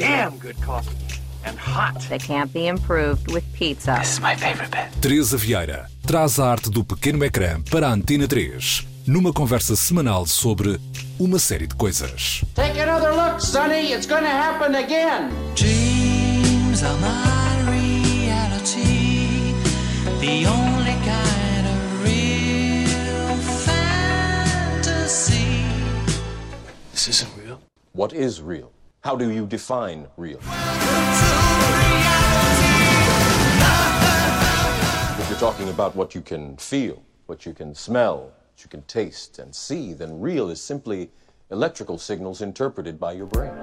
damn good coffee. And hot. that can't be improved with pizza. This is my favorite bit. Teresa Vieira traz a arte do pequeno ecrã para a Antena 3, numa conversa semanal sobre uma série de coisas. Take another look, Sonny. It's gonna happen again. Dreams are my reality, the only kind of real fantasy. This isn't real. What is real? How do you define real? If you're talking about what you can feel, what you can smell, what you can taste and see, then real is simply electrical signals interpreted by your brain.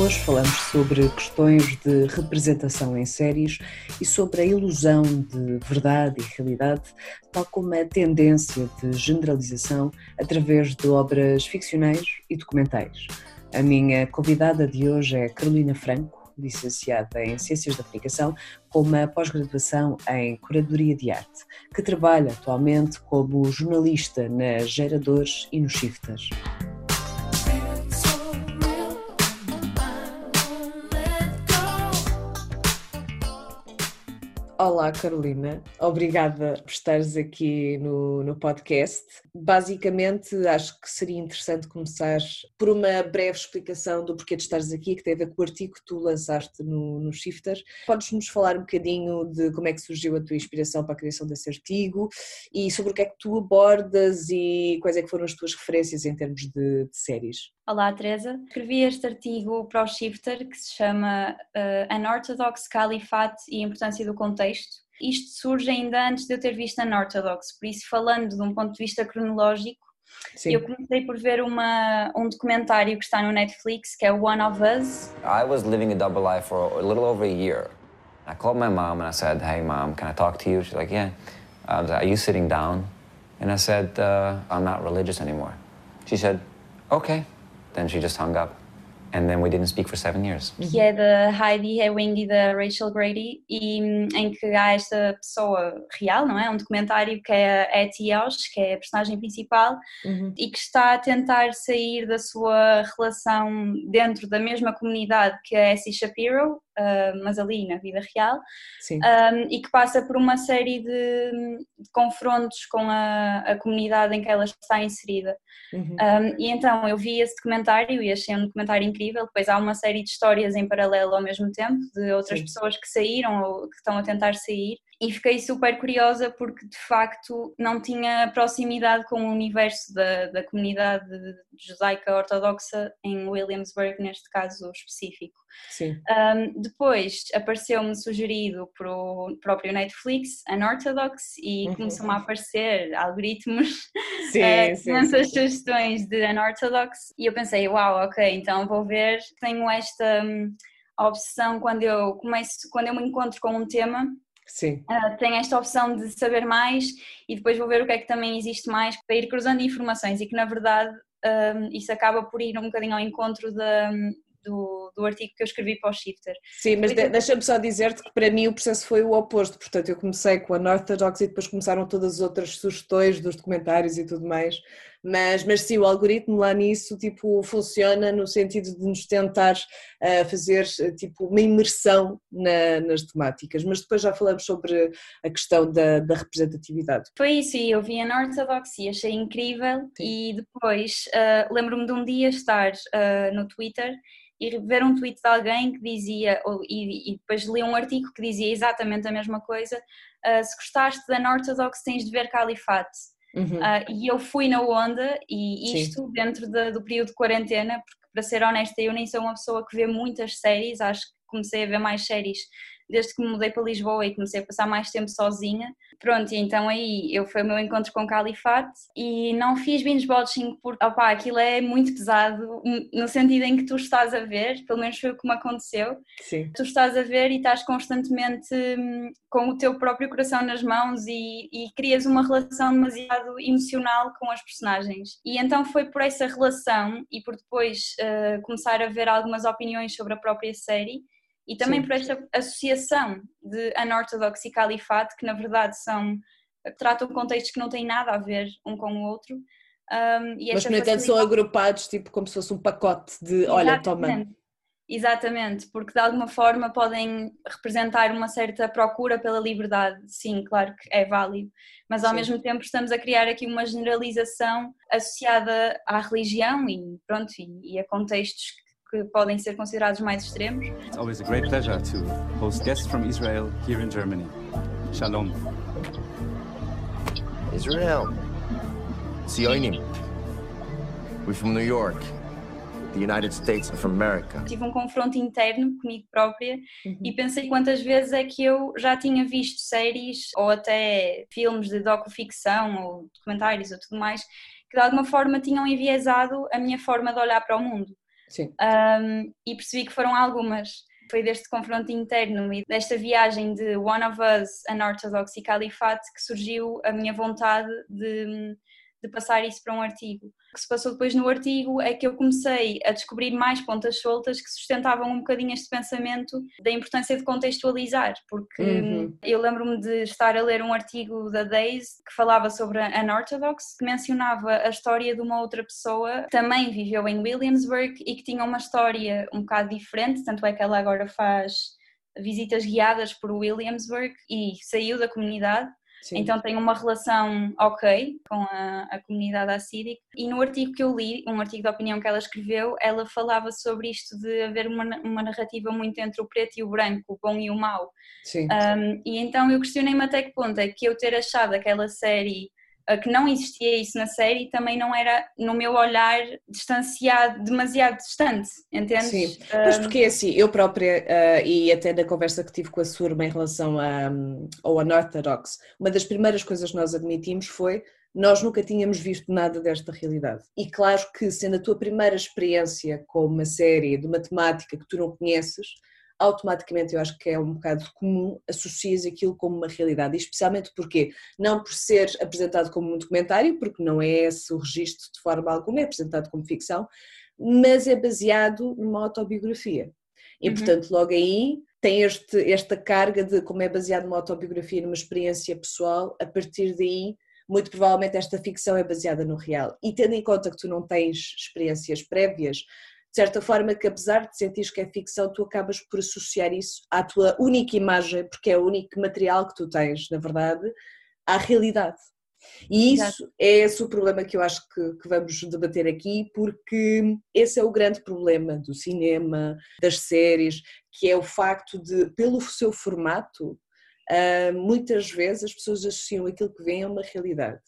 Hoje falamos sobre questões de representação em séries e sobre a ilusão de verdade e realidade, tal como a tendência de generalização através de obras ficcionais e documentais. A minha convidada de hoje é Carolina Franco, licenciada em Ciências da Comunicação, com uma pós-graduação em Curadoria de Arte, que trabalha atualmente como jornalista na Geradores e nos Shifters. Olá, Carolina. Obrigada por estares aqui no, no podcast. Basicamente, acho que seria interessante começar por uma breve explicação do porquê de estares aqui, que tem a ver com o artigo que tu lançaste no, no Shifter. Podes-nos falar um bocadinho de como é que surgiu a tua inspiração para a criação desse artigo e sobre o que é que tu abordas e quais é que foram as tuas referências em termos de, de séries? Olá, Teresa. Escrevi este artigo para o Shifter que se chama uh, Unorthodox Caliphate e a Importância do Contexto. Isto surge ainda antes de eu ter visto Unorthodox, por isso, falando de um ponto de vista cronológico, Sim. eu comecei por ver uma, um documentário que está no Netflix que é One of Us. I was living a double life for a little over a year. I called my mom and I said, Hey, mom, can I talk to you? She's like, Yeah. I was like, Are you sitting down? And I said, uh, I'm not religious anymore. She said, Okay. Then she just hung up. And then we didn't speak for seven years. que é da Heidi Hewing e da Rachel Grady, e em que há esta pessoa real, não é? Um documentário que é a Etty Ausch, que é a personagem principal, Uhum. e que está a tentar sair da sua relação dentro da mesma comunidade que a Essie Shapiro, ah, mas ali na vida real, um, e que passa por uma série de, de confrontos com a, a comunidade em que ela está inserida. Uhum. Um, e então eu vi esse documentário e achei um documentário incrível. Depois há uma série de histórias em paralelo ao mesmo tempo, de outras Sim. pessoas que saíram ou que estão a tentar sair. E fiquei super curiosa porque de facto não tinha proximidade com o universo da, da comunidade judaica ortodoxa em Williamsburg, neste caso específico. Sim. Um, depois apareceu-me sugerido para o próprio Netflix, Unorthodox, e Uhum. começou-me a aparecer algoritmos, Sim, eh, imensas sugestões de Unorthodox, e eu pensei, uau, ok, então vou ver. Tenho esta hum, obsessão quando eu começo, quando eu me encontro com um tema, Sim. ah, tenho esta opção de saber mais e depois vou ver o que é que também existe mais para ir cruzando informações e que na verdade hum, isso acaba por ir um bocadinho ao encontro da- do, do artigo que eu escrevi para o Shifter. Sim, mas de- deixa-me só dizer-te que para mim o processo foi o oposto. Portanto, eu comecei com a Unorthodox e depois começaram todas as outras sugestões dos documentários e tudo mais. Mas, mas sim, o algoritmo lá nisso tipo, funciona no sentido de nos tentar ah, fazer ah, tipo, uma imersão na- nas temáticas. Mas depois já falamos sobre a questão da, da representatividade. Foi isso, e eu vi a Unorthodox e achei incrível e depois ah, lembro-me de um dia estar ah, no Twitter e ver um tweet de alguém que dizia, ou- e, e depois li um artigo que dizia exatamente a mesma coisa, ah, se gostaste da Unorthodox tens de ver Califate. Uhum. Ah, e eu fui na onda e Sim. isto dentro da- do período de quarentena, porque para ser honesta eu nem sou uma pessoa que vê muitas séries, acho que comecei a ver mais séries desde que me mudei para Lisboa e comecei a passar mais tempo sozinha. Pronto, e então aí eu foi o meu encontro com Califate e não fiz binge watching porque opá, aquilo é muito pesado no sentido em que tu estás a ver, pelo menos foi o que me aconteceu, Sim. tu estás a ver e estás constantemente hum, com o teu próprio coração nas mãos e, e crias uma relação demasiado emocional com as personagens. E então foi por essa relação e por depois eh, começar a ver algumas opiniões sobre a própria série e também Sim. por esta associação de Unorthodox e Califate, que na verdade são tratam contextos que não têm nada a ver um com o outro. Um, Mas, no entanto, são agrupados tipo como se fosse um pacote de olha, toma. Exatamente. Exatamente, porque de alguma forma podem representar uma certa procura pela liberdade, sim, claro que é válido, mas ao Sim. mesmo tempo estamos a criar aqui uma generalização associada à religião e pronto, e, e a contextos que podem ser considerados mais extremos. It's always a great pleasure to host guests from Israel here in Germany. Shalom. Israel. Zionim. We're from New York, the United States of America. Tive um confronto interno comigo própria e pensei quantas vezes é que eu já tinha visto séries ou até filmes de docu-ficção ou documentários ou tudo mais que de alguma forma tinham enviesado a minha forma de olhar para o mundo. Sim. Um, e percebi que foram algumas. Foi deste confronto interno e desta viagem de One of Us, Unorthodox e Califate que surgiu a minha vontade de, de passar isso para um artigo. O que se passou depois no artigo é que eu comecei a descobrir mais pontas soltas que sustentavam um bocadinho este pensamento da importância de contextualizar, porque Uhum. eu lembro-me de estar a ler um artigo da Days que falava sobre a Unorthodox, que mencionava a história de uma outra pessoa que também viveu em Williamsburg e que tinha uma história um bocado diferente, tanto é que ela agora faz visitas guiadas por Williamsburg e saiu da comunidade. Sim. Então tem uma relação ok com a, a comunidade assírica. E no artigo que eu li, um artigo de opinião que ela escreveu, ela falava sobre isto de haver uma, uma narrativa muito entre o preto e o branco, o bom e o mau. Sim. Um, e então eu questionei-me até que ponto é que eu ter achado aquela série que não existia isso na série também não era, no meu olhar, distanciado, demasiado distante, entendes? Sim, mas Um, porque assim, eu própria, ah, e até na conversa que tive com a Surma em relação a, ao Unorthodox, uma das primeiras coisas que nós admitimos foi nós nunca tínhamos visto nada desta realidade. E claro que, sendo a tua primeira experiência com uma série de uma temática que tu não conheces, automaticamente eu acho que é um bocado comum associas aquilo como uma realidade, e especialmente porque não por ser apresentado como um documentário, porque não é esse o registro de forma alguma, é apresentado como ficção, mas é baseado numa autobiografia. E Uhum. portanto, logo aí tem este, esta carga de como é baseado numa autobiografia, numa experiência pessoal, a partir daí, muito provavelmente esta ficção é baseada no real. E tendo em conta que tu não tens experiências prévias, certa forma que apesar de sentires que é ficção, tu acabas por associar isso à tua única imagem, porque é o único material que tu tens, na verdade, à realidade. E isso é esse o problema que eu acho que, que vamos debater aqui, porque esse é o grande problema do cinema, das séries, que é o facto de, pelo seu formato, ah, muitas vezes as pessoas associam aquilo que vem a uma realidade.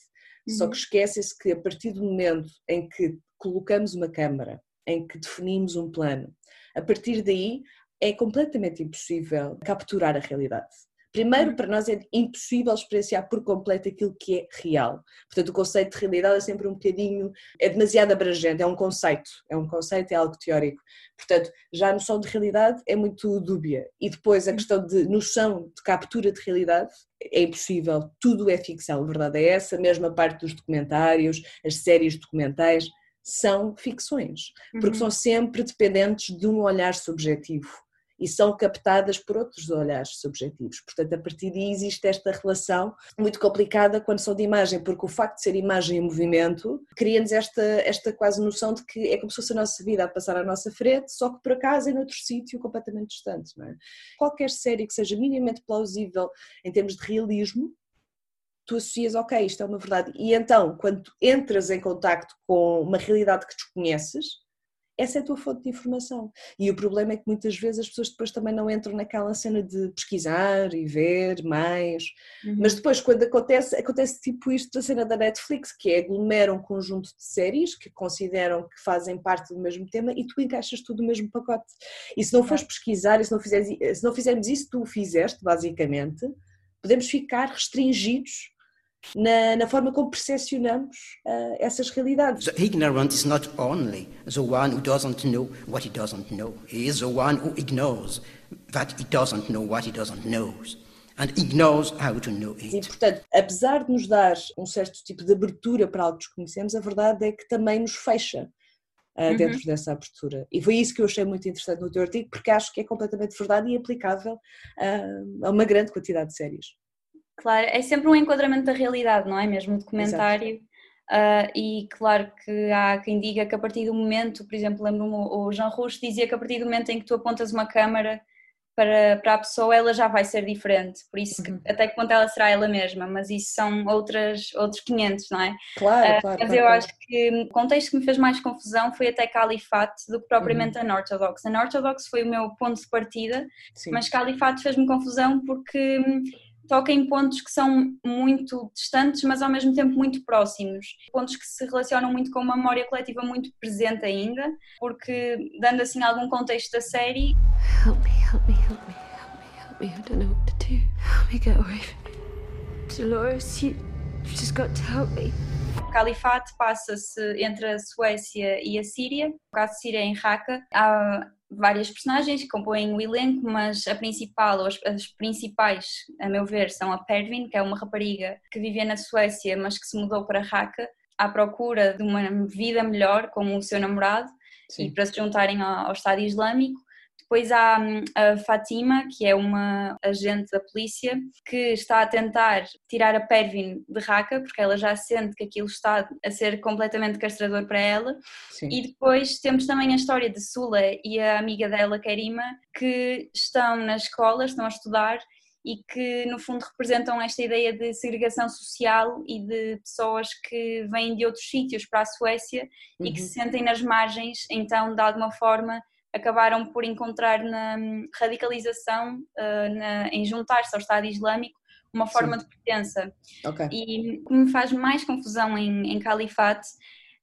Só Uhum. que esquecem-se que a partir do momento em que colocamos uma câmara, em que definimos um plano, a partir daí é completamente impossível capturar a realidade. Primeiro, para nós é impossível experienciar por completo aquilo que é real. Portanto, o conceito de realidade é sempre um bocadinho, é demasiado abrangente, é um conceito, é um conceito, é algo teórico. Portanto, já a noção de realidade é muito dúbia. E depois a questão de noção de captura de realidade é impossível, tudo é ficção, a verdade é essa, a mesma parte dos documentários, as séries documentais, são ficções, porque Uhum. são sempre dependentes de um olhar subjetivo e são captadas por outros olhares subjetivos. Portanto, a partir daí existe esta relação muito complicada quando são de imagem, porque o facto de ser imagem em movimento cria-nos esta, esta quase noção de que é como se fosse a nossa vida a passar à nossa frente, só que por acaso é noutro sítio completamente distante. É? Qualquer série que seja minimamente plausível em termos de realismo, tu associas, ok, isto é uma verdade. E então, quando entras em contacto com uma realidade que desconheces, essa é a tua fonte de informação. E o problema é que muitas vezes as pessoas depois também não entram naquela cena de pesquisar e ver mais. Uhum. Mas depois, quando acontece, acontece tipo isto da cena da Netflix, que é aglomeram um conjunto de séries que consideram que fazem parte do mesmo tema e tu encaixas tudo no mesmo pacote. E se não fores pesquisar, e se não, fizeres, se não fizermos isso tu fizeste, basicamente, podemos ficar restringidos na, na forma como percepcionamos uh, essas realidades. The ignorant is not only the one who doesn't know what he doesn't know, he is the one who ignores that he doesn't know what he doesn't know and ignores how to know it. E, portanto, apesar de nos dar um certo tipo de abertura para algo que desconhecemos, a verdade é que também nos fecha uh, Uhum. dentro dessa abertura. E foi isso que eu achei muito interessante no teu artigo, porque acho que é completamente verdade e aplicável uh, a uma grande quantidade de séries. Claro, é sempre um enquadramento da realidade, não é mesmo? O documentário Uh, e claro que há quem diga que a partir do momento, por exemplo, lembro-me o Jean Rouge dizia que a partir do momento em que tu apontas uma câmara para, para a pessoa ela já vai ser diferente, por isso que, até que ponto ela será ela mesma, mas isso são outras, outros 500, não é? Claro, Uh, claro. mas claro, eu claro. acho que o contexto que me fez mais confusão foi até Califate do que propriamente Uhum. a Unorthodox. A Unorthodox foi o meu ponto de partida, Sim. mas Califate fez-me confusão porque hum, toca em pontos que são muito distantes, mas ao mesmo tempo muito próximos. Pontos que se relacionam muito com uma memória coletiva muito presente ainda, porque, dando assim algum contexto da série, Help me, help me, help me, help me, help me. I don't know what to do. Help me get away from. Dolores, you, just got to help me. O Califate passa-se entre a Suécia e a Síria. No caso de Síria, é em Raqqa. Há várias personagens que compõem o elenco, mas a principal, ou as, as principais, a meu ver, são a Pervin, que é uma rapariga que vivia na Suécia, mas que se mudou para Raqqa à procura de uma vida melhor com o seu namorado e para se juntarem ao, ao Estado Islâmico. Depois há hum, a Fatima, que é uma agente da polícia, que está a tentar tirar a Pervin de Raqqa, porque ela já sente que aquilo está a ser completamente castrador para ela. Sim. E depois temos também a história de Sula e a amiga dela, Karima, que estão na escola, estão a estudar e que no fundo representam esta ideia de segregação social e de pessoas que vêm de outros sítios para a Suécia e que Uhum. se sentem nas margens, então de alguma forma acabaram por encontrar na radicalização, ah, na- em juntar-se ao Estado Islâmico, uma forma de pertença. Ok. E o que me faz mais confusão em, em Califate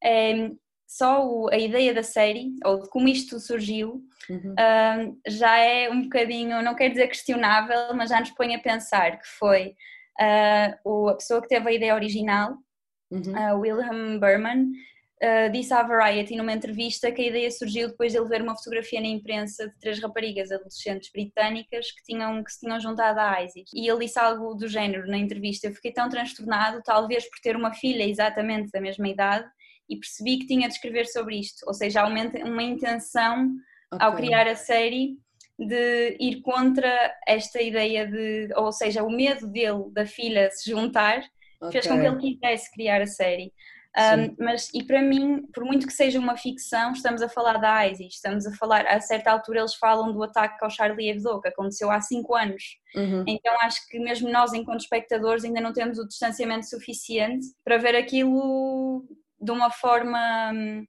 é só o- a ideia da série, ou de como isto surgiu, Uhum. ah, já é um bocadinho, não quero dizer questionável, mas já nos põe a pensar que foi o- a pessoa que teve a ideia original, Uhum. Wilhelm Berman, ah, disse à Variety numa entrevista que a ideia surgiu depois de ele ver uma fotografia na imprensa de três raparigas adolescentes britânicas que, tinham, que se tinham juntado à ISIS. E ele disse algo do género na entrevista: Eu fiquei tão transtornado, talvez por ter uma filha exatamente da mesma idade, e percebi que tinha de escrever sobre isto. Ou seja, há uma, uma intenção ao Ok. criar a série de ir contra esta ideia de, ou seja, o medo dele da filha se juntar fez com que ele quisesse criar a série. Um, mas, e para mim, por muito que seja uma ficção, estamos a falar da ISIS, estamos a falar, a certa altura eles falam do ataque ao Charlie Hebdo, que aconteceu há cinco anos. Uhum. Então acho que mesmo nós, enquanto espectadores, ainda não temos o distanciamento suficiente para ver aquilo de uma forma hum,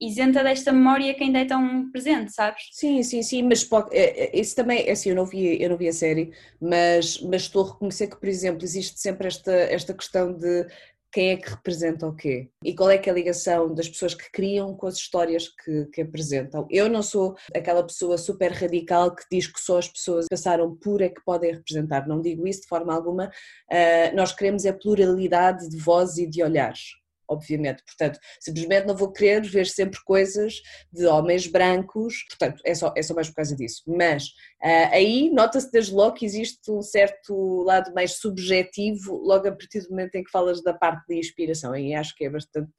isenta desta memória que ainda é tão presente, sabes? Sim, sim, sim, mas pode, é, é, isso também, é assim, eu não vi, eu não vi a série, mas, mas estou a reconhecer que, por exemplo, existe sempre esta, esta questão de quem é que representa o quê e qual é que é a ligação das pessoas que criam com as histórias que, que apresentam. Eu não sou aquela pessoa super radical que diz que só as pessoas que passaram por é que podem representar, não digo isso de forma alguma, Ah, nós queremos a pluralidade de vozes e de olhares. Obviamente, portanto, simplesmente não vou querer ver sempre coisas de homens brancos, portanto, é só, é só mais por causa disso. Mas ah, aí nota-se desde logo que existe um certo lado mais subjetivo, logo a partir do momento em que falas da parte de inspiração, aí acho que é bastante,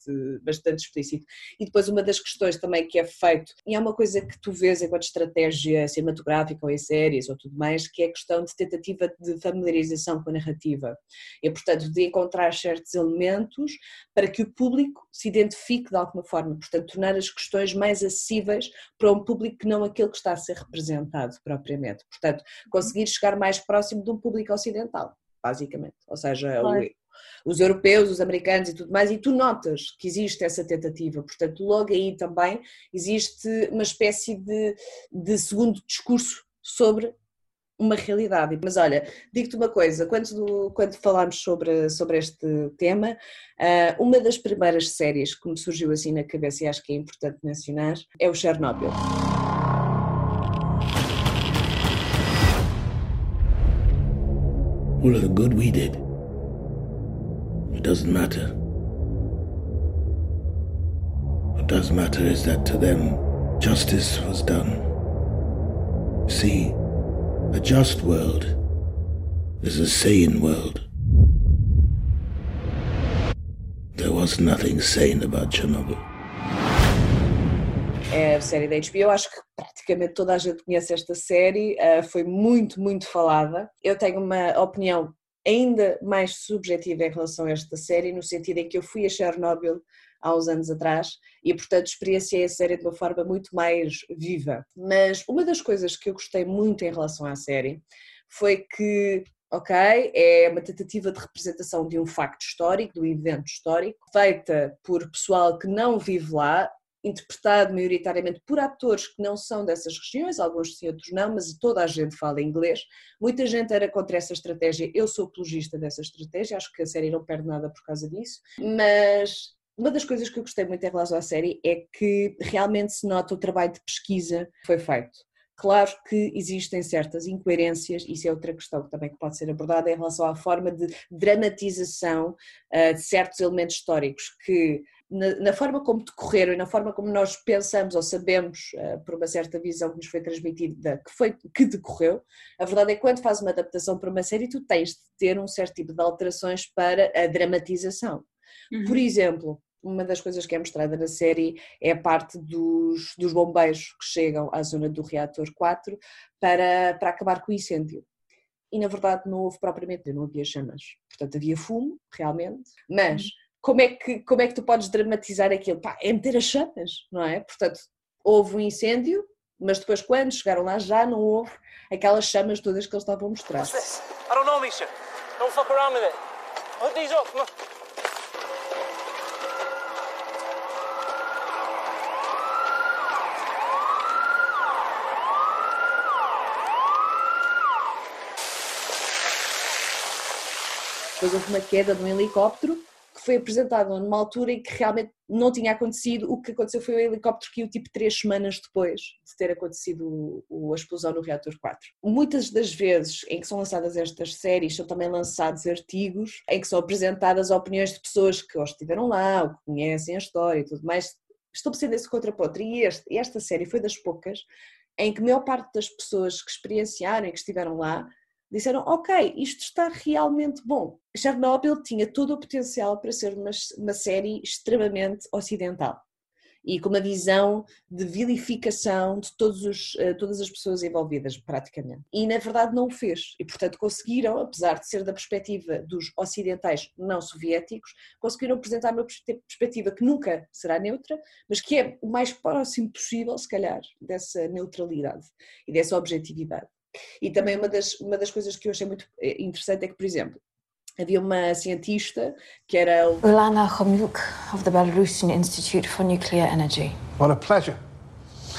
bastante explícito. E depois uma das questões também que é feito, e é uma coisa que tu vês enquanto estratégia cinematográfica ou em séries ou tudo mais, que é a questão de tentativa de familiarização com a narrativa. E, portanto, de encontrar certos elementos para que o público se identifique de alguma forma, portanto, tornar as questões mais acessíveis para um público que não aquele que está a ser representado propriamente. Portanto, conseguir chegar mais próximo de um público ocidental, basicamente. Ou seja, Claro. os europeus, os americanos e tudo mais, e tu notas que existe essa tentativa, portanto, logo aí também existe uma espécie de, de segundo discurso sobre uma realidade. Mas olha, digo-te uma coisa, quando, quando falámos sobre, sobre este tema, ah, uma das primeiras séries que me surgiu assim na cabeça e acho que é importante mencionar é o Chernobyl. All of the good we did. It doesn't matter. What does matter is that to them, justice was done. See, a just world is a sane world. There was nothing sane about Chernobyl. É a série da HBO, acho que praticamente toda a gente conhece esta série, ah, foi muito, muito falada. Eu tenho uma opinião ainda mais subjetiva em relação a esta série, no sentido em que eu fui a Chernobyl há uns anos atrás e, portanto, experienciei a série de uma forma muito mais viva. Mas uma das coisas que eu gostei muito em relação à série foi que ok? É uma tentativa de representação de um facto histórico, de um evento histórico, feita por pessoal que não vive lá, interpretado maioritariamente por atores que não são dessas regiões, alguns sim, outros não, mas toda a gente fala inglês. Muita gente era contra essa estratégia, eu sou apologista dessa estratégia, acho que a série não perde nada por causa disso, mas uma das coisas que eu gostei muito em relação à série é que realmente se nota o trabalho de pesquisa que foi feito. Claro que existem certas incoerências, isso é outra questão também que pode ser abordada em relação à forma de dramatização uh, de certos elementos históricos que na, na, forma como decorreram e na forma como nós pensamos ou sabemos uh, por uma certa visão que nos foi transmitida que foi que decorreu, a verdade é que quando fazes uma adaptação para uma série tu tens de ter um certo tipo de alterações para a dramatização. Uhum. Por exemplo, uma das coisas que é mostrada na série é a parte dos, dos bombeiros que chegam à zona do reator 4 para, para acabar com o incêndio. E na verdade não houve propriamente, não havia chamas. Portanto, havia fumo, realmente, mas como é que, como é que tu podes dramatizar aquilo? Pá, é meter as chamas, não é? Portanto, houve um incêndio, mas depois quando chegaram lá já não houve aquelas chamas todas que eles estavam a mostrar. What's this? I don't know, Misha. Don't fuck around with it. Put these up, Depois houve uma queda de um helicóptero que foi apresentado numa altura em que realmente não tinha acontecido. O que aconteceu foi o helicóptero que tipo três semanas depois de ter acontecido a explosão no reator 4. Muitas das vezes em que são lançadas estas séries são também lançados artigos em que são apresentadas opiniões de pessoas que ou estiveram lá, ou que conhecem a história e tudo mais, estabelecendo esse contraponto. E este, esta série foi das poucas em que a maior parte das pessoas que experienciaram e que estiveram lá disseram: Ok, isto está realmente bom. Chernobyl tinha todo o potencial para ser uma, uma série extremamente ocidental e com uma visão de vilificação de todos os, eh, todas as pessoas envolvidas, praticamente. E na verdade não o fez. E portanto conseguiram, apesar de ser da perspectiva dos ocidentais não soviéticos, conseguiram apresentar uma perspectiva que nunca será neutra, mas que é o mais próximo possível, se calhar, dessa neutralidade e dessa objetividade. E também uma das, uma das coisas que eu achei muito eh, interessante é que, por exemplo, havia uma cientista que era... Lana Khomyuk of the Belarusian Institute for Nuclear Energy. What a pleasure.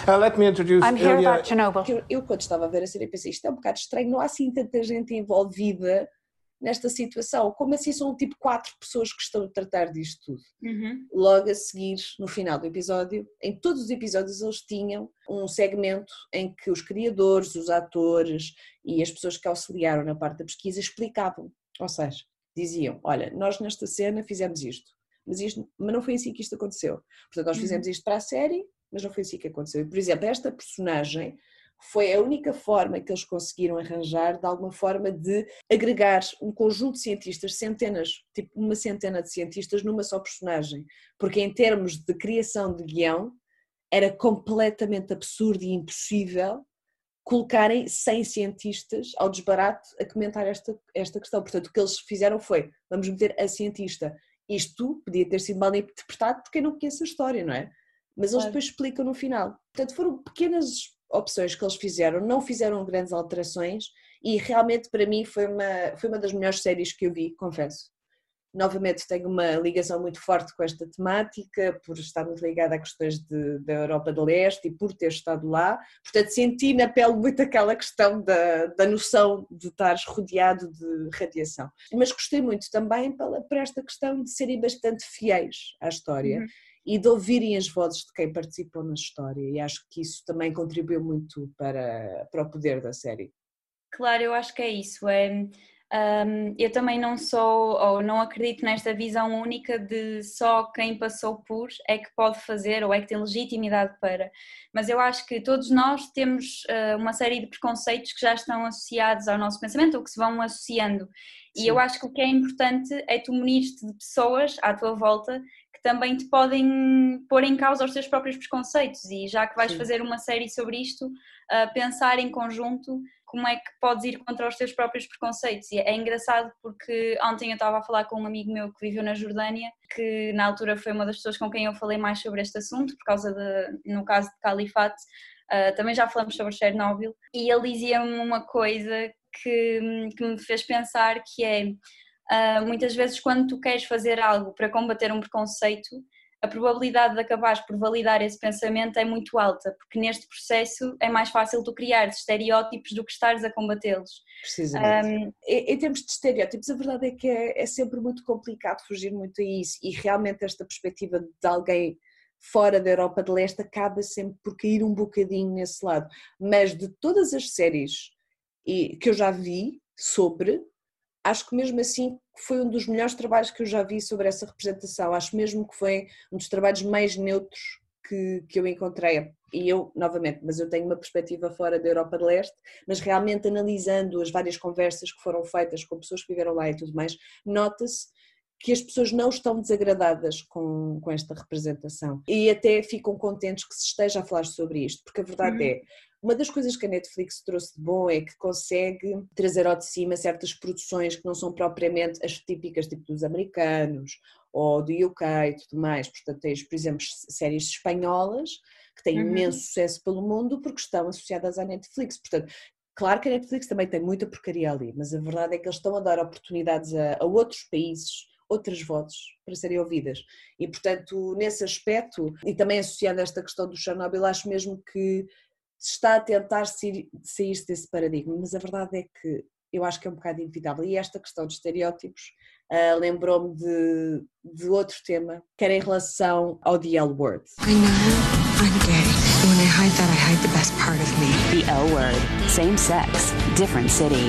Uh, let me introduce I'm here Ilya... about Chernobyl. Eu, eu, quando estava a ver a série, pensei, isto é um bocado estranho, não há assim tanta gente envolvida nesta situação. Como assim são tipo quatro pessoas que estão a tratar disto tudo? Uhum. Logo a seguir, no final do episódio, em todos os episódios eles tinham um segmento em que os criadores, os atores e as pessoas que auxiliaram na parte da pesquisa explicavam. Ou seja, diziam: Olha, nós nesta cena fizemos isto, mas, isto, mas não foi assim que isto aconteceu. Portanto, nós fizemos uhum. isto para a série, mas não foi assim que aconteceu. Por exemplo, esta personagem foi a única forma que eles conseguiram arranjar, de alguma forma, de agregar um conjunto de cientistas, centenas, tipo uma centena de cientistas, numa só personagem. Porque, em termos de criação de guião, era completamente absurdo e impossível colocarem 100 cientistas ao desbarato a comentar esta, esta questão. Portanto, o que eles fizeram foi: vamos meter a cientista. Isto podia ter sido mal interpretado porque quem não conhece a história, não é? Mas eles depois explicam no final. Portanto, foram pequenas opções que eles fizeram, não fizeram grandes alterações e realmente para mim foi uma, foi uma das melhores séries que eu vi, confesso. Novamente tenho uma ligação muito forte com esta temática, por estar muito ligada a questões de, da Europa do Leste e por ter estado lá. Portanto, senti na pele muito aquela questão da, da noção de estares rodeado de radiação. Mas gostei muito também pela, por esta questão de serem bastante fiéis à história. Uhum e de ouvirem as vozes de quem participou na história, e acho que isso também contribuiu muito para, para o poder da série. Claro, eu acho que é isso. É, um, eu também não sou, ou não acredito nesta visão única de só quem passou por é que pode fazer ou é que tem legitimidade para. Mas eu acho que todos nós temos uh, uma série de preconceitos que já estão associados ao nosso pensamento ou que se vão associando. Sim. E eu acho que o que é importante é tu munir-te de pessoas à tua volta também te podem pôr em causa os teus próprios preconceitos e já que vais Sim. fazer uma série sobre isto, uh, pensar em conjunto como é que podes ir contra os teus próprios preconceitos. E é engraçado porque ontem eu estava a falar com um amigo meu que viveu na Jordânia, que na altura foi uma das pessoas com quem eu falei mais sobre este assunto, por causa de, no caso de Califate, uh, também já falamos sobre Chernobyl, e ele dizia-me uma coisa que, que me fez pensar que é, uh, muitas vezes quando tu queres fazer algo para combater um preconceito, a probabilidade de acabares por validar esse pensamento é muito alta, porque neste processo é mais fácil tu criar estereótipos do que estares a combatê-los. Precisamente. Um, em, em termos de estereótipos, a verdade é que é, é sempre muito complicado fugir muito a isso e realmente esta perspectiva de alguém fora da Europa de Leste acaba sempre por cair um bocadinho nesse lado. Mas de todas as séries e, que eu já vi sobre, acho que mesmo assim foi um dos melhores trabalhos que eu já vi sobre essa representação. Acho mesmo que foi um dos trabalhos mais neutros que, que eu encontrei. E eu, novamente, mas eu tenho uma perspectiva fora da Europa de Leste, mas realmente analisando as várias conversas que foram feitas com pessoas que viveram lá e tudo mais, nota-se que as pessoas não estão desagradadas com, com esta representação e até ficam contentes que se esteja a falar sobre isto, porque a verdade Uhum. é, uma das coisas que a Netflix trouxe de bom é que consegue trazer ao de cima certas produções que não são propriamente as típicas, tipo dos americanos ou do UK e tudo mais. Portanto, tens, por exemplo, séries espanholas que têm Uhum. imenso sucesso pelo mundo porque estão associadas à Netflix. Portanto, claro que a Netflix também tem muita porcaria ali, mas a verdade é que eles estão a dar oportunidades a, a outros países outras vozes para serem ouvidas. E, portanto, nesse aspecto, e também associando a esta questão do Chernobyl, acho mesmo que se está a tentar sair, sair desse paradigma, mas a verdade é que eu acho que é um bocado inevitável. E esta questão de estereótipos ah, lembrou-me de, de outro tema, que era em relação ao The L Word. I know I'm gay. When I hide that, I hide the best part of me. The L Word. Same sex, different city.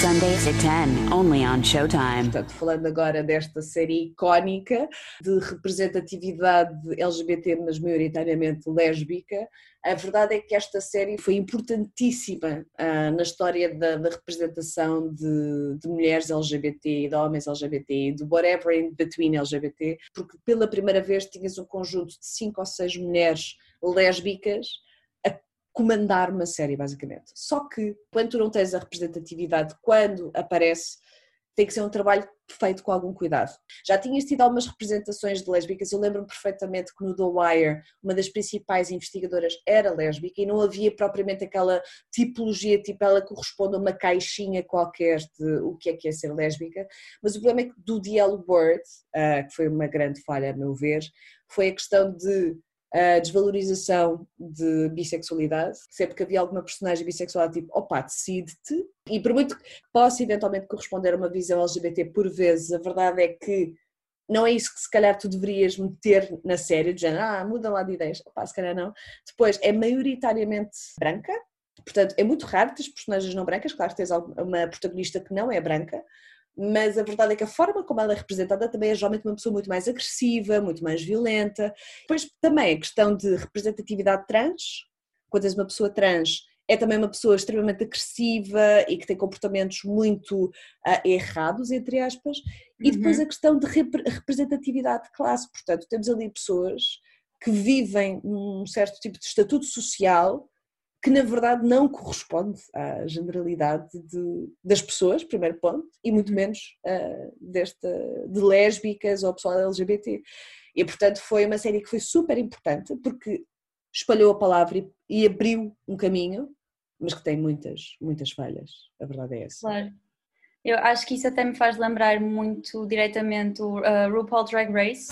Sundays at 10, only on Showtime. Portanto, falando agora desta série icónica de representatividade LGBT, mas maioritariamente lésbica, a verdade é que esta série foi importantíssima ah, na história da, da representação de, de mulheres LGBT, de homens LGBT, de whatever in between LGBT, porque pela primeira vez tinhas um conjunto de cinco ou seis mulheres lésbicas comandar uma série, basicamente. Só que quando tu não tens a representatividade, quando aparece, tem que ser um trabalho feito com algum cuidado. Já tinhas tido algumas representações de lésbicas, eu lembro-me perfeitamente que no The Wire uma das principais investigadoras era lésbica e não havia propriamente aquela tipologia, tipo ela corresponde a uma caixinha qualquer de o que é que é ser lésbica, mas o problema é que do The L Word, ah, que foi uma grande falha a meu ver, foi a questão de a desvalorização de bissexualidade, sempre que havia alguma personagem bissexual, tipo, opa, decide-te, e por muito que possa eventualmente corresponder a uma visão LGBT por vezes, a verdade é que não é isso que se calhar tu deverias meter na série, de género, ah, muda lá de ideias, opa, se calhar não. Depois, é maioritariamente branca, portanto, é muito raro ter personagens não brancas, claro que tens uma protagonista que não é branca, mas a verdade é que a forma como ela é representada também é geralmente uma pessoa muito mais agressiva, muito mais violenta. Depois também a questão de representatividade trans, quando és uma pessoa trans, é também uma pessoa extremamente agressiva e que tem comportamentos muito uh, errados, entre aspas. E depois Uhum. a questão de rep generatividade de classe, portanto, temos ali pessoas que vivem num certo tipo de estatuto social que na verdade não corresponde à generalidade de, das pessoas, primeiro ponto, e muito menos uh, desta, de lésbicas ou pessoal LGBT. E portanto foi uma série que foi super importante porque espalhou a palavra e, e abriu um caminho, mas que tem muitas, muitas falhas, a verdade é essa. Claro. Eu acho que isso até me faz lembrar muito diretamente o uh, RuPaul Drag Race.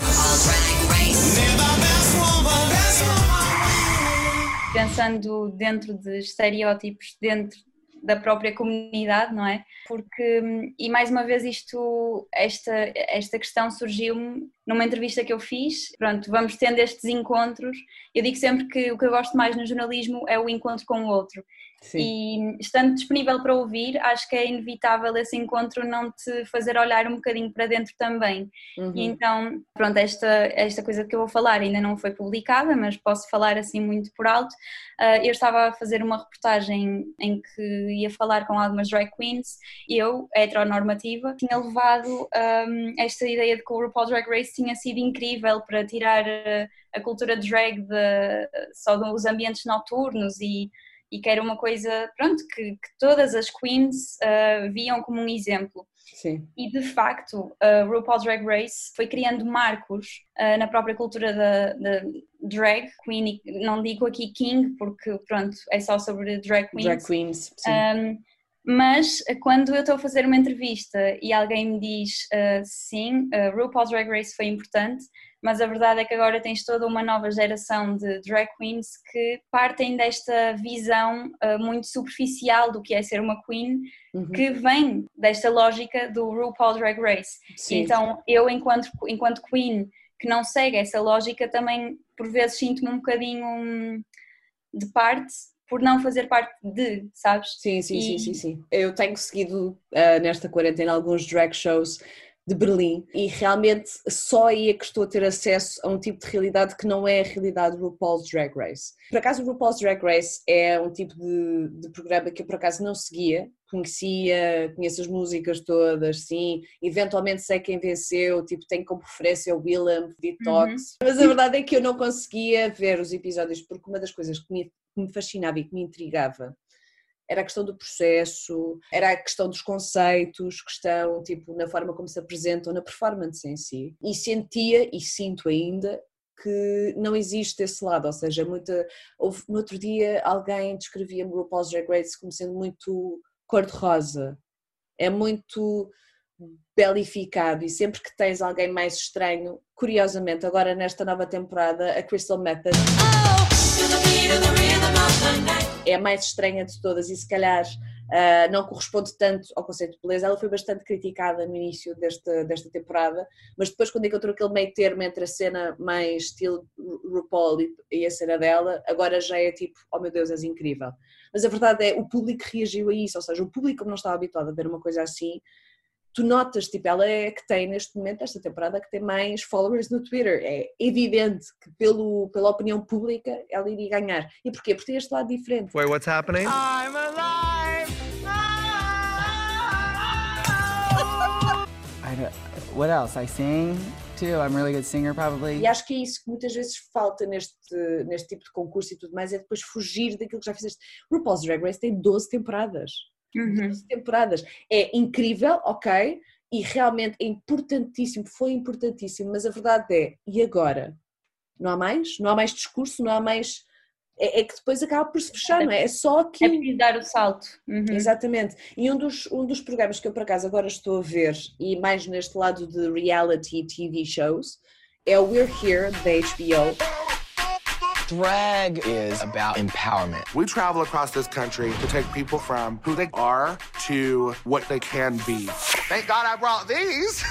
Pensando dentro de estereótipos dentro da própria comunidade, não é? Porque, e mais uma vez isto, esta, esta questão surgiu-me numa entrevista que eu fiz, pronto, vamos tendo estes encontros, eu digo sempre que o que eu gosto mais no jornalismo é o encontro com o outro, Sim. e estando disponível para ouvir, acho que é inevitável esse encontro não te fazer olhar um bocadinho para dentro também. Uhum. E então, pronto, esta, esta coisa que eu vou falar ainda não foi publicada, mas posso falar assim muito por alto. Uh, eu estava a fazer uma reportagem em que ia falar com algumas drag queens e eu, heteronormativa, tinha levado um, esta ideia de que o RuPaul Drag Race tinha sido incrível para tirar uh, a cultura drag de, só dos ambientes noturnos e, e que era uma coisa, pronto, que, que todas as queens uh, viam como um exemplo. Sim. E de facto, a RuPaul's Drag Race foi criando marcos uh, na própria cultura da, da drag queen. Não digo aqui king, porque pronto, é só sobre drag queens. Drag queens, sim. Um, mas quando eu estou a fazer uma entrevista e alguém me diz uh, sim, uh, RuPaul's Drag Race foi importante, mas a verdade é que agora tens toda uma nova geração de drag queens que partem desta visão uh, muito superficial do que é ser uma queen, uhum. que vem desta lógica do RuPaul Drag Race. Sim. Então eu, enquanto, enquanto queen que não segue essa lógica, também por vezes sinto-me um bocadinho hum, de parte por não fazer parte de, sabes? Sim, sim, e... sim, sim, sim. Eu tenho seguido uh, nesta quarentena alguns drag shows de Berlim e realmente só aí é que estou a ter acesso a um tipo de realidade que não é a realidade do RuPaul's Drag Race. Por acaso o RuPaul's Drag Race é um tipo de, de programa que eu por acaso não seguia, conhecia, conheço as músicas todas, sim, eventualmente sei quem venceu, tipo tenho como referência o Willem, Detox, uhum. mas a verdade é que eu não conseguia ver os episódios porque uma das coisas que me, que me fascinava e que me intrigava era a questão do processo, era a questão dos conceitos, questão tipo na forma como se apresentam na performance em si. E sentia e sinto ainda que não existe esse lado, ou seja, muita, houve, no outro dia alguém descrevia-me RuPaul's Drag Race como sendo muito cor-de-rosa, é muito belificado. E sempre que tens alguém mais estranho, curiosamente agora nesta nova temporada a Crystal Method é a mais estranha de todas e se calhar uh, não corresponde tanto ao conceito de beleza. Ela foi bastante criticada no início desta, desta temporada, mas depois quando encontrou aquele meio termo entre a cena mais estilo RuPaul e, e a cena dela, agora já é tipo, oh meu Deus, és incrível. Mas a verdade é, o público reagiu a isso, ou seja, o público não estava habituado a ver uma coisa assim, tu notas, tipo, ela é que tem neste momento, esta temporada, que tem mais followers no Twitter. É evidente que pelo, pela opinião pública ela iria ganhar. E porquê? Porque tem este lado diferente. Wait, what's happening? I'm alive! I what else? I sing too. I'm a really good singer, probably. E acho que é isso que muitas vezes falta neste, neste tipo de concurso e tudo mais, é depois fugir daquilo que já fizeste. RuPaul's Drag Race tem 12 temporadas uhum. temporadas. É incrível, ok, e realmente é importantíssimo, foi importantíssimo, mas a verdade é, e agora? Não há mais? Não há mais discurso, não há mais. É, é que depois acaba por se fechar, não é? É só aqui. É preciso dar o salto. Uhum. Exatamente. E um dos, um dos programas que eu por acaso agora estou a ver, e mais neste lado de reality TV shows, é o We're Here, da HBO. Drag is about empowerment. We travel across this country to take people from who they are to what they can be. Thank God I brought these.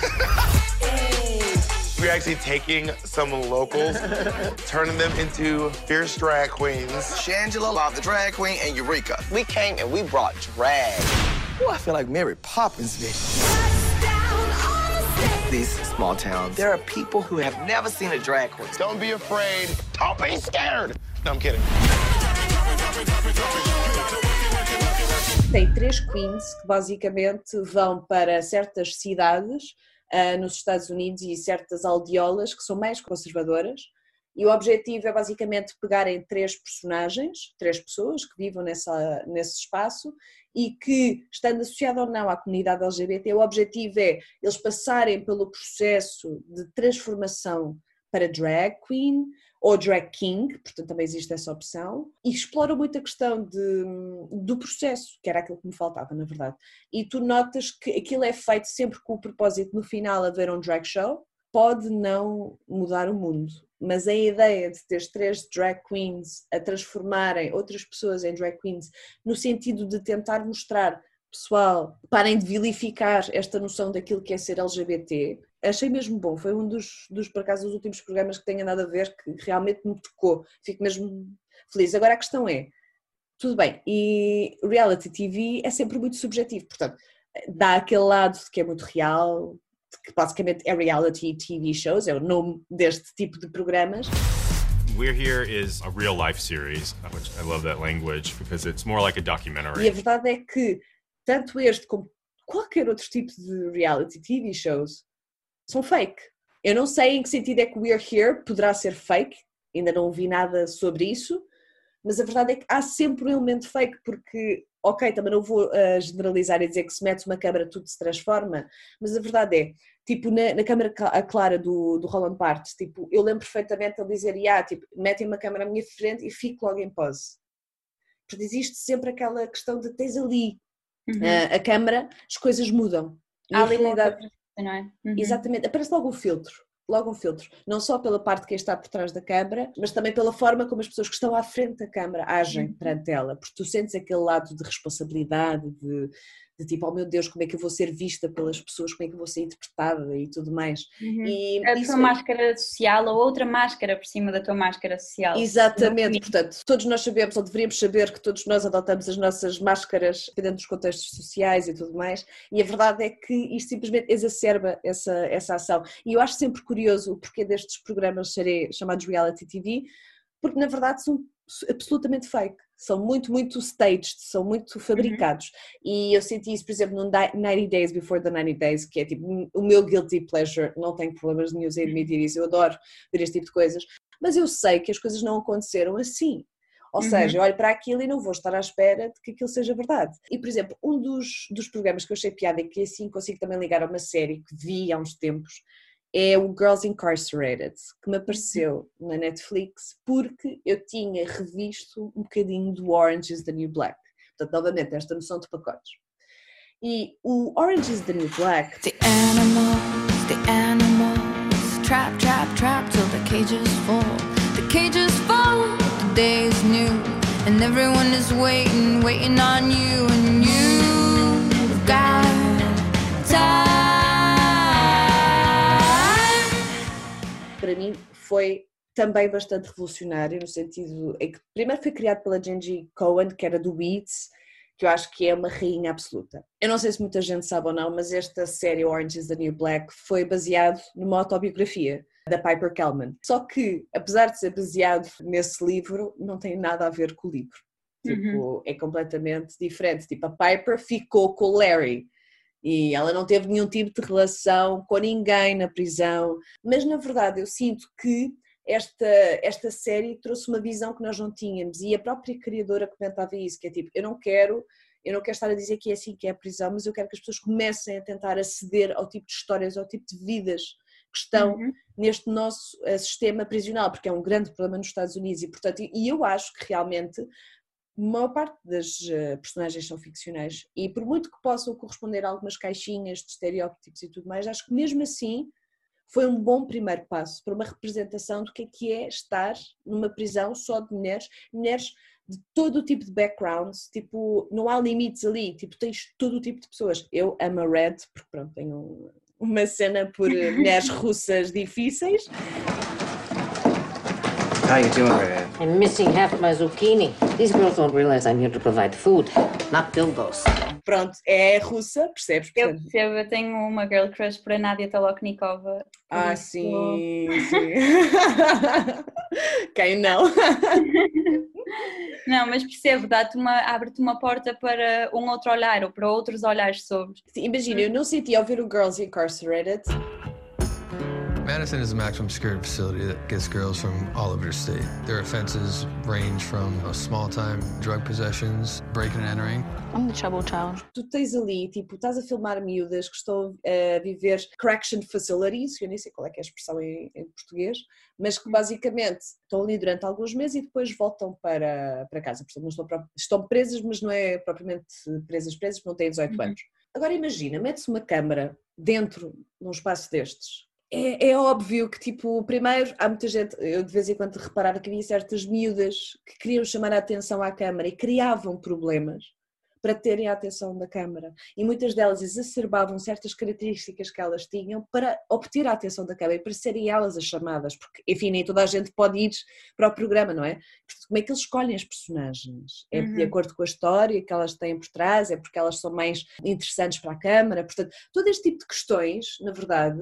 We're actually taking some locals, turning them into fierce drag queens. Shangela, Love, the drag queen, and Eureka. We came and we brought drag. Ooh, I feel like Mary Poppins, bitch these small towns, there are people who have never seen a drag queen. Don't be afraid. Don't be scared. No, I'm kidding. Tem três queens que basicamente vão para certas cidades uh, nos Estados Unidos e certas aldeolas que são mais conservadoras. E o objetivo é basicamente pegarem três personagens, três pessoas que vivam nessa, nesse espaço e que, estando associado ou não à comunidade LGBT, o objetivo é eles passarem pelo processo de transformação para drag queen ou drag king, portanto também existe essa opção, e exploram muito a questão de, do processo, que era aquilo que me faltava, na verdade. E tu notas que aquilo é feito sempre com o propósito, no final, haver um drag show, pode não mudar o mundo, mas a ideia de ter três drag queens a transformarem outras pessoas em drag queens no sentido de tentar mostrar pessoal, parem de vilificar esta noção daquilo que é ser LGBT, achei mesmo bom, foi um dos, dos por acaso, dos últimos programas que tenho andado a ver que realmente me tocou, fico mesmo feliz. Agora a questão é, tudo bem, e reality TV é sempre muito subjetivo, portanto, dá aquele lado de que é muito real, que basicamente é reality TV shows, é o nome deste tipo de programas. We're Here is a real life series, which I love that language because it's more like a documentary. E a verdade é que tanto este como qualquer outro tipo de reality TV shows são fake. Eu não sei em que sentido é que We're Here poderá ser fake, ainda não ouvi nada sobre isso, mas a verdade é que há sempre um elemento fake, porque, ok, também não vou uh, generalizar e dizer que se mete uma câmera tudo se transforma, mas a verdade é, tipo, na, na câmera clara do, do Roland Barthes, tipo, eu lembro perfeitamente ele dizer, ah, tipo, metem uma câmera à minha frente e fico logo em pose. Porque existe sempre aquela questão de tens ali uhum. uh, a câmera, as coisas mudam. E a realidade não é? Uhum. Exatamente, aparece logo um filtro, logo um filtro, não só pela parte que está por trás da câmara, mas também pela forma como as pessoas que estão à frente da câmara agem uhum. perante ela, porque tu sentes aquele lado de responsabilidade, de, de tipo, oh meu Deus, como é que eu vou ser vista pelas pessoas, como é que eu vou ser interpretada e tudo mais. Uhum. E a tua máscara social ou outra máscara por cima da tua máscara social. Exatamente, portanto, todos nós sabemos, ou deveríamos saber, que todos nós adotamos as nossas máscaras dentro dos contextos sociais e tudo mais, e a verdade é que isto simplesmente exacerba essa, essa ação. E eu acho sempre curioso o porquê destes programas serem chamados reality TV, porque na verdade são absolutamente fake, são muito, muito staged, são muito uhum. fabricados. Uhum. E eu senti isso, por exemplo, no 90 Days Before the 90 Days, que é tipo o meu guilty pleasure, não tenho problemas nenhum em admitir isso, eu adoro ver este tipo de coisas, mas eu sei que as coisas não aconteceram assim. Ou uhum. seja, eu olho para aquilo e não vou estar à espera de que aquilo seja verdade. E, por exemplo, um dos, dos programas que eu achei piada e que assim consigo também ligar a uma série que vi há uns tempos, é o Girls Incarcerated, que me apareceu na Netflix porque eu tinha revisto um bocadinho do Orange is the New Black. Portanto, novamente, esta noção de pacotes. E o Orange is the New Black. The animals, the animals, trap, trap, trap till the cages fall. The cages fall, the day is new, and everyone is waiting, waiting on you, and you've para mim foi também bastante revolucionário, no sentido em que primeiro foi criado pela Genji Cohen, que era do Weeds, que eu acho que é uma rainha absoluta. Eu não sei se muita gente sabe ou não, mas esta série Orange is the New Black foi baseado numa autobiografia da Piper Kellman. Só que, apesar de ser baseado nesse livro, não tem nada a ver com o livro. Tipo, uhum. é completamente diferente. Tipo, a Piper ficou com o Larry e ela não teve nenhum tipo de relação com ninguém na prisão, mas na verdade eu sinto que esta, esta série trouxe uma visão que nós não tínhamos. E a própria criadora comentava isso, que é tipo, eu não quero eu não quero estar a dizer que é assim que é a prisão, mas eu quero que as pessoas comecem a tentar aceder ao tipo de histórias, ao tipo de vidas que estão uhum. neste nosso uh, sistema prisional, porque é um grande problema nos Estados Unidos. E portanto, e eu acho que realmente maior parte das uh, personagens são ficcionais e por muito que possam corresponder a algumas caixinhas de estereótipos e tudo mais, acho que mesmo assim foi um bom primeiro passo para uma representação do que é que é estar numa prisão só de mulheres, mulheres de todo o tipo de backgrounds, tipo, não há limites ali, tipo, tens todo o tipo de pessoas. Eu amo a Red, porque pronto, tenho uma cena por eh, mulheres russas difíceis, How you doing, Red? I'm missing half my zucchini. These girls don't realize I'm here to provide food, not dildos. Pronto, é russa, percebes? Eu percebo, eu tenho uma girl crush por a Nadia Toloknikova. Ah, sim, sim. Quem não? Não, mas percebo, dá-te uma, abre-te uma porta para um outro olhar ou para outros olhares sobre. Sim, imagina, eu não senti ao ver o Girls Incarcerated Madison is a maximum security facility that gets girls from all over the state. Their offenses range from small time drug possessions, breaking and entering. I'm the trouble child. Tu tens ali, tipo, estás a filmar miúdas que estão a viver correction facilities, eu nem sei qual é, é a expressão em, em, português, mas que basicamente estão ali durante alguns meses e depois voltam para, para casa. Portanto, não estão, estão presas, mas não é propriamente presas, presas, porque não têm 18 uhum. anos. Agora imagina, mete-se uma câmara dentro de um espaço destes é, é, óbvio que, tipo, primeiro, há muita gente, eu de vez em quando reparava que havia certas miúdas que queriam chamar a atenção à Câmara e criavam problemas para terem a atenção da Câmara. E muitas delas exacerbavam certas características que elas tinham para obter a atenção da Câmara e para serem elas as chamadas, porque, enfim, nem toda a gente pode ir para o programa, não é? Como é que eles escolhem as personagens? É uhum. de acordo com a história que elas têm por trás? É porque elas são mais interessantes para a Câmara? Portanto, todo este tipo de questões, na verdade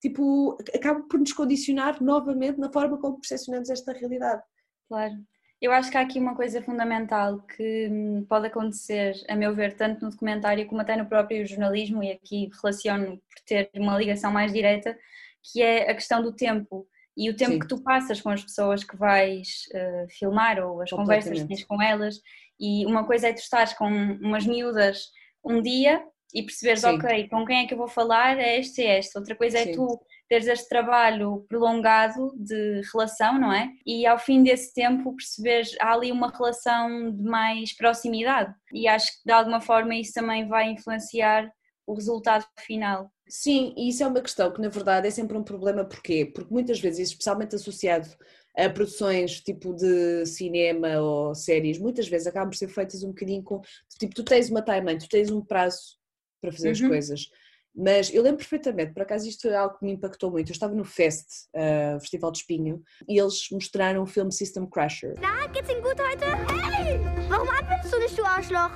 tipo, acaba por nos condicionar novamente na forma como percepcionamos esta realidade. Claro. Eu acho que há aqui uma coisa fundamental que hum, pode acontecer, a meu ver, tanto no documentário como até no próprio jornalismo, e aqui relaciono por ter uma ligação mais direta, que é a questão do tempo e o tempo Sim. que tu passas com as pessoas que vais uh, filmar ou as conversas que tens com elas. E uma coisa é tu estares com umas miúdas um dia e perceberes, Sim. ok, com quem é que eu vou falar é este e este. Outra coisa é Sim. tu teres este trabalho prolongado de relação, não é? E ao fim desse tempo perceberes, há ali uma relação de mais proximidade. E acho que de alguma forma isso também vai influenciar o resultado final. Sim, e isso é uma questão que na verdade é sempre um problema, porquê? Porque muitas vezes, especialmente associado a produções tipo de cinema ou séries, muitas vezes acabam por ser feitas um bocadinho com, tipo, tu tens uma timeline, tu tens um prazo para fazer as Uhum. coisas. Mas eu lembro perfeitamente, por acaso isto foi algo que me impactou muito. Eu estava no Fest, uh, Festival de Espinho, e eles mostraram o filme System Crusher. Na, geht's Ihnen gut heute? Hey! Warum antwortest du nicht, du Arschloch?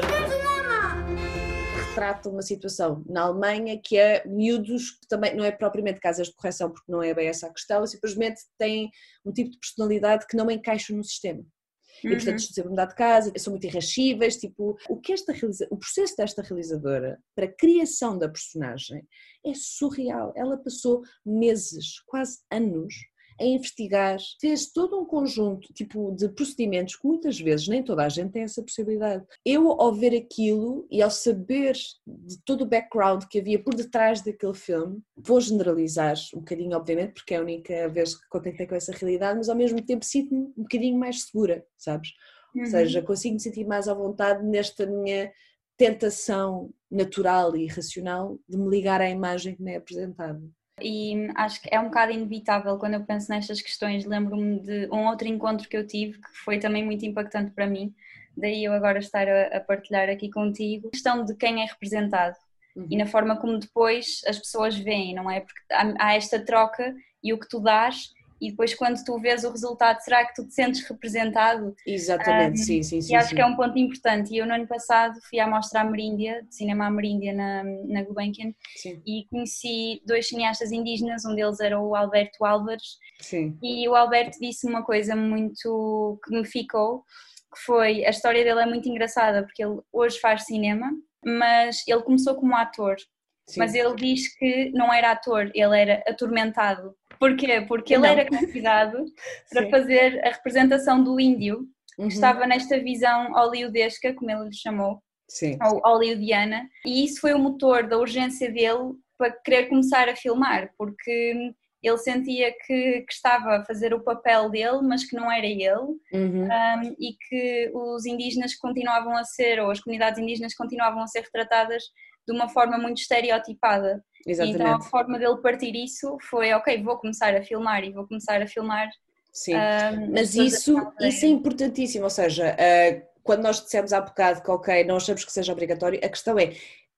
Ich will zu Mama! retrata uma situação na Alemanha que é miúdos que também não é propriamente casas de correção, porque não é bem essa a questão, simplesmente têm um tipo de personalidade que não encaixa no sistema. E Uhum. portanto estão sempre a mudar de casa, são muito irrascíveis, tipo, o que esta realiza... o processo desta realizadora para a criação da personagem é surreal. Ela passou meses, quase anos, a investigar, fez todo um conjunto tipo de procedimentos que muitas vezes nem toda a gente tem essa possibilidade. Eu ao ver aquilo e ao saber de todo o background que havia por detrás daquele filme, vou generalizar um bocadinho obviamente porque é a única vez que contactei com essa realidade, mas ao mesmo tempo sinto-me um bocadinho mais segura, sabes? Ou Uhum. seja, consigo me sentir mais à vontade nesta minha tentação natural e racional de me ligar à imagem que me é apresentada. E acho que é um bocado inevitável quando eu penso nestas questões. Lembro-me de um outro encontro que eu tive que foi também muito impactante para mim, daí eu agora estar a, a partilhar aqui contigo. A questão de quem é representado e na forma como depois as pessoas veem, não é? Porque há, há esta troca e o que tu dás. E depois, quando tu vês o resultado, será que tu te sentes representado? Exatamente, Um, sim, sim, sim. E acho sim. que é um ponto importante. E eu, no ano passado, fui à Mostra Ameríndia, de Cinema Ameríndia, na, na Gulbenkian, Sim. e conheci dois cineastas indígenas, um deles era o Alberto Álvares, Sim. e o Alberto disse uma coisa muito que me ficou, que foi, a história dele é muito engraçada, porque ele hoje faz cinema, mas ele começou como ator, Sim. mas ele diz que não era ator, ele era atormentado. Porquê? Porque ele Não. era convidado para fazer a representação do índio, Uhum. que estava nesta visão hollywoodesca, como ele lhe chamou, Sim. ou hollywoodiana, e isso foi o motor da urgência dele para querer começar a filmar, porque ele sentia que, que estava a fazer o papel dele, mas que não era ele, Uhum. um, e que os indígenas continuavam a ser, ou as comunidades indígenas continuavam a ser retratadas de uma forma muito estereotipada. E Então a Exatamente. forma dele partir isso foi, ok, vou começar a filmar e vou começar a filmar. Sim, um, mas isso, isso é importantíssimo, ou seja, ah, quando nós dissemos há bocado que ok, não achamos que seja obrigatório, a questão é,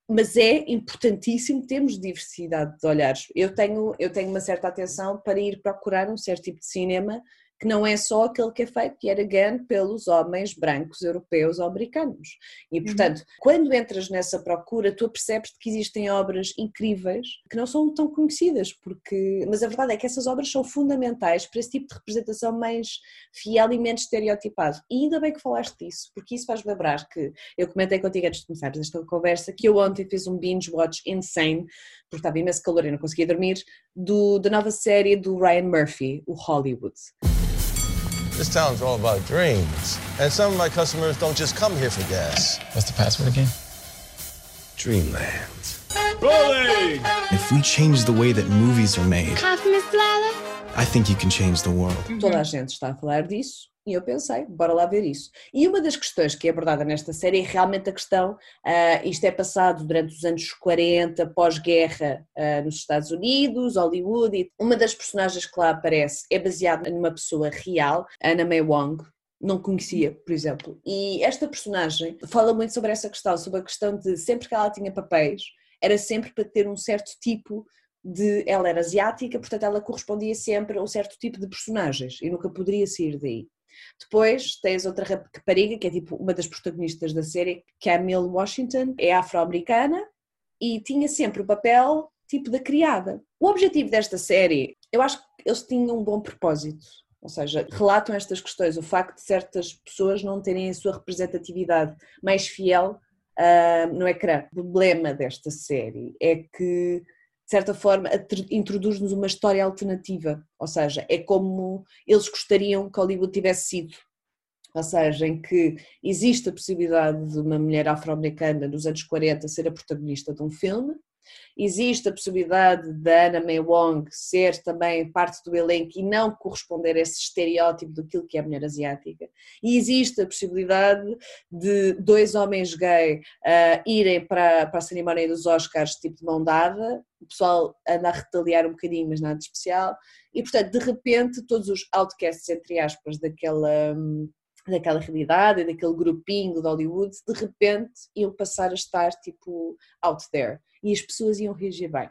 mas é importantíssimo termos diversidade de olhares. Eu tenho, eu tenho uma certa atenção para ir procurar um certo tipo de cinema que não é só aquele que é feito, yet again, pelos homens brancos, europeus ou americanos. E, portanto, quando entras nessa procura, tu percebes que existem obras incríveis que não são tão conhecidas, porque... mas a verdade é que essas obras são fundamentais para esse tipo de representação mais fiel e menos estereotipado. E ainda bem que falaste disso, porque isso faz lembrar que eu comentei contigo antes de começarmos esta conversa que eu ontem fiz um binge watch insane, porque estava imenso calor e não conseguia dormir, do, da nova série do Ryan Murphy, o Hollywood. This town's all about dreams. And some of my customers don't just come here for gas. What's the password again? Dreamland. Rolling! If we change the way that movies are made, Coffee, Miss Lala? I think you can change the world. Toda a gente está a falar disso e eu pensei, bora lá ver isso. E uma das questões que é abordada nesta série é realmente a questão, ah, isto é passado durante os anos 40, pós-guerra ah, nos Estados Unidos, Hollywood, e uma das personagens que lá aparece é baseada numa pessoa real, Anna May Wong, não conhecia, por exemplo. E esta personagem fala muito sobre essa questão, sobre a questão de sempre que ela tinha papéis, era sempre para ter um certo tipo de. Ela era asiática, portanto ela correspondia sempre a um certo tipo de personagens e nunca poderia sair daí. Depois tens outra rapariga, que é tipo uma das protagonistas da série, Camille Washington, é afro-americana e tinha sempre o papel tipo da criada. O objetivo desta série, eu acho que eles tinham um bom propósito. Ou seja, relatam estas questões, o facto de certas pessoas não terem a sua representatividade mais fiel uh, no ecrã. O problema desta série é que de certa forma, introduz-nos uma história alternativa, ou seja, é como eles gostariam que Hollywood tivesse sido. Ou seja, em que existe a possibilidade de uma mulher afro-americana nos anos 40 ser a protagonista de um filme, Existe a possibilidade da Anna May Wong ser também parte do elenco e não corresponder a esse estereótipo daquilo que é a mulher asiática. E existe a possibilidade de dois homens gay uh, irem para, para a cerimónia dos Oscars tipo de mão dada, o pessoal anda a retaliar um bocadinho, mas nada de especial, e portanto, de repente, todos os outcasts, entre aspas, daquela. Daquela realidade, daquele grupinho de Hollywood, de repente iam passar a estar tipo out there e as pessoas iam reagir bem.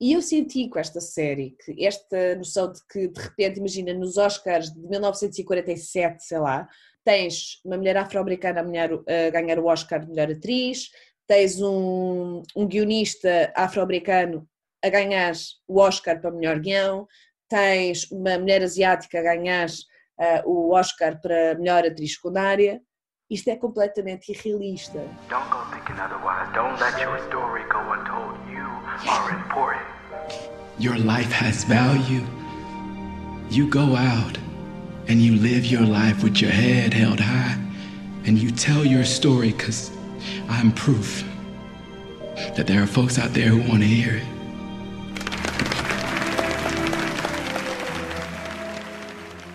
E eu senti com esta série que esta noção de que, de repente, imagina, nos Oscars de 1947, sei lá, tens uma mulher afro-americana a, ganhar o Oscar de melhor atriz, tens um, um guionista afro-americano a ganhar o Oscar para melhor guião, tens uma mulher asiática a ganhar uh, o Oscar para melhor atriz secundária, isto é completamente irrealista. Don't go thinking otherwise. Don't let your story go untold. You are important. Your life has value. You go out and you live your life with your head held high and you tell your story because I'm proof that there are folks out there who want to hear it.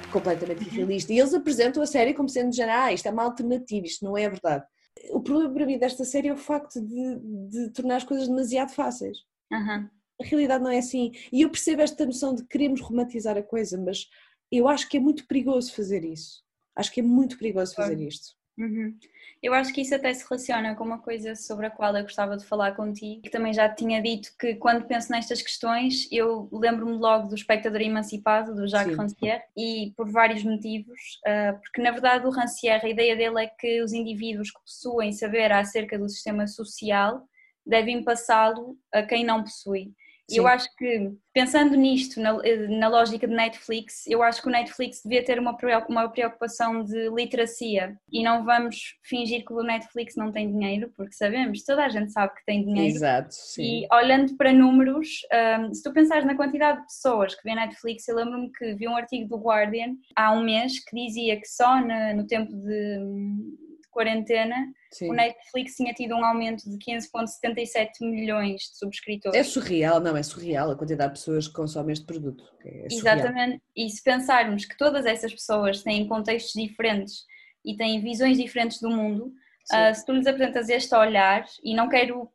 Completamente irrealista. E eles apresentam a série como sendo de ah, isto é uma alternativa, isto não é verdade. O problema para mim desta série é o facto de, de tornar as coisas demasiado fáceis. Uhum. A realidade não é assim. E eu percebo esta noção de queremos romantizar a coisa, mas eu acho que é muito perigoso fazer isso. Acho que é muito perigoso fazer isto. Uhum. Eu acho que isso até se relaciona com uma coisa sobre a qual eu gostava de falar contigo, que também já tinha dito que quando penso nestas questões, eu lembro-me logo do espectador emancipado, do Jacques Sim. Rancière, e por vários motivos, uh, porque na verdade o Rancière, a ideia dele é que os indivíduos que possuem saber acerca do sistema social devem passá-lo a quem não possui. Eu acho que, pensando nisto, na, na, lógica de Netflix, eu acho que o Netflix devia ter uma, uma preocupação de literacia e não vamos fingir que o Netflix não tem dinheiro, porque sabemos, toda a gente sabe que tem dinheiro. Exato, sim. E olhando para números, um, se tu pensares na quantidade de pessoas que vê Netflix, eu lembro-me que vi um artigo do Guardian há um mês que dizia que só no, no tempo de quarentena, Sim. o Netflix tinha tido um aumento de 15,77 milhões de subscritores. É surreal, não, é surreal a quantidade de pessoas que consomem este produto. É Exatamente, e se pensarmos que todas essas pessoas têm contextos diferentes e têm visões diferentes do mundo, uh, se tu lhes apresentas este olhar, e não quero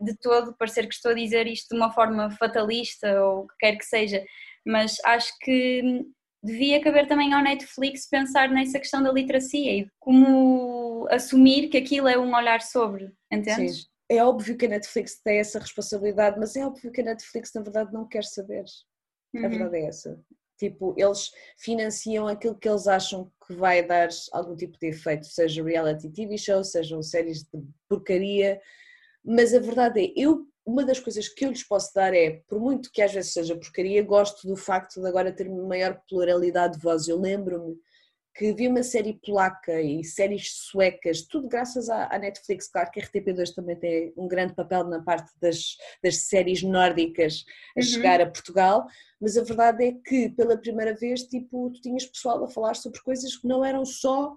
de todo parecer que estou a dizer isto de uma forma fatalista ou o que quer que seja, mas acho que devia caber também ao Netflix pensar nessa questão da literacia e como assumir que aquilo é um olhar sobre, entendes? Sim. É óbvio que a Netflix tem essa responsabilidade, mas é óbvio que a Netflix na verdade não quer saber. Uhum. A verdade é essa. Tipo, eles financiam aquilo que eles acham que vai dar algum tipo de efeito, seja reality TV show, sejam séries de porcaria, mas a verdade é, eu uma das coisas que eu lhes posso dar é, por muito que às vezes seja porcaria, gosto do facto de agora ter maior pluralidade de voz. Eu lembro-me que vi uma série polaca e séries suecas, tudo graças à, Netflix. Claro que a RTP2 também tem um grande papel na parte das, das séries nórdicas a uhum. chegar a Portugal, mas a verdade é que pela primeira vez, tipo, tu tinhas pessoal a falar sobre coisas que não eram só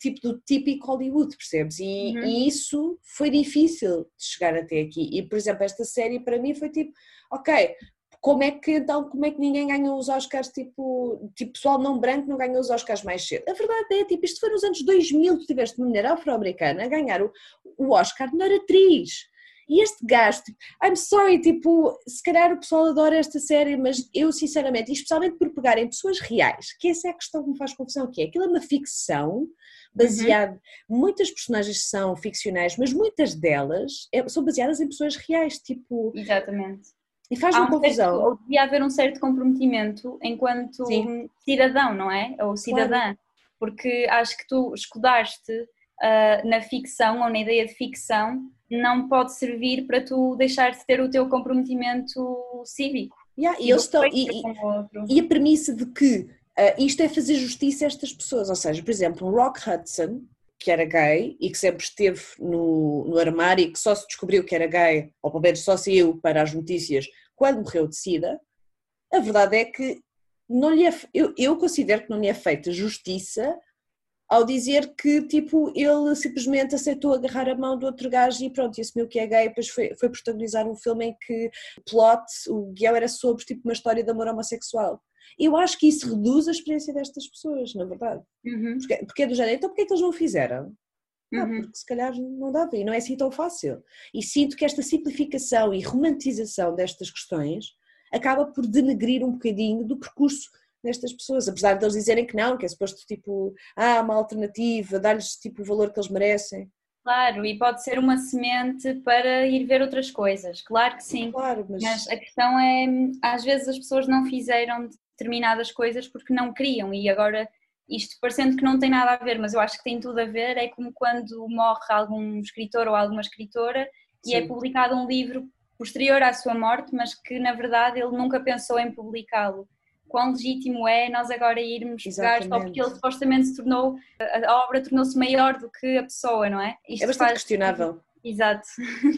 tipo do típico Hollywood, percebes? E, uhum. e, isso foi difícil de chegar até aqui. E, por exemplo, esta série para mim foi tipo, ok, como é que então, como é que ninguém ganhou os Oscars, tipo, tipo pessoal não branco não ganhou os Oscars mais cedo? A verdade é, tipo, isto foi nos anos 2000 que tiveste uma mulher afro-americana a ganhar o, o Oscar de melhor atriz. E este gajo, tipo, I'm sorry, tipo, se calhar o pessoal adora esta série, mas eu sinceramente, especialmente por pegarem pessoas reais, que essa é a questão que me faz confusão, que é aquilo é uma ficção baseada, uhum. muitas personagens são ficcionais, mas muitas delas é, são baseadas em pessoas reais, tipo... Exatamente. E faz-me um confusão. Certo, ou devia haver um certo comprometimento enquanto Sim. cidadão, não é? Ou cidadã. Claro. Porque acho que tu escudaste uh, na ficção ou na ideia de ficção não pode servir para tu deixar de ter o teu comprometimento cívico. Yeah, e, estão, e, e, a premissa de que uh, isto é fazer justiça a estas pessoas, ou seja, por exemplo, um Rock Hudson, que era gay e que sempre esteve no, no armário e que só se descobriu que era gay, ou pelo menos só saiu para as notícias quando morreu de SIDA, a verdade é que não lhe é, eu, eu considero que não lhe é feita justiça ao dizer que tipo ele simplesmente aceitou agarrar a mão do outro gajo e pronto, e assumiu que é gay, depois foi, foi protagonizar um filme em que o plot, o guião era sobre tipo uma história de amor homossexual. Eu acho que isso reduz a experiência destas pessoas, na verdade. Uhum. Porque, porque é do género, então porquê é que eles não o fizeram? Ah, Uhum. porque se calhar não dava e não é assim tão fácil. E sinto que esta simplificação e romantização destas questões acaba por denegrir um bocadinho do percurso destas pessoas, apesar de eles dizerem que não, que é suposto tipo, ah, uma alternativa, dar-lhes tipo o valor que eles merecem. Claro, e pode ser uma semente para ir ver outras coisas, claro que sim. Claro, mas... mas a questão é, às vezes as pessoas não fizeram determinadas coisas porque não queriam e agora isto parecendo que não tem nada a ver, mas eu acho que tem tudo a ver, é como quando morre algum escritor ou alguma escritora e é Sim. publicado um livro posterior à sua morte, mas que na verdade ele nunca pensou em publicá-lo quão legítimo é nós agora irmos Exatamente. jogar só porque ele supostamente se tornou, a obra tornou-se maior do que a pessoa, não é? Isto é bastante faz... questionável. Exato.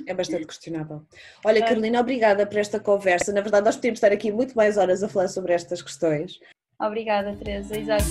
É bastante questionável. Olha, é. Carolina, obrigada por esta conversa. Na verdade, nós podemos estar aqui muito mais horas a falar sobre estas questões. Obrigada, Teresa. Exato.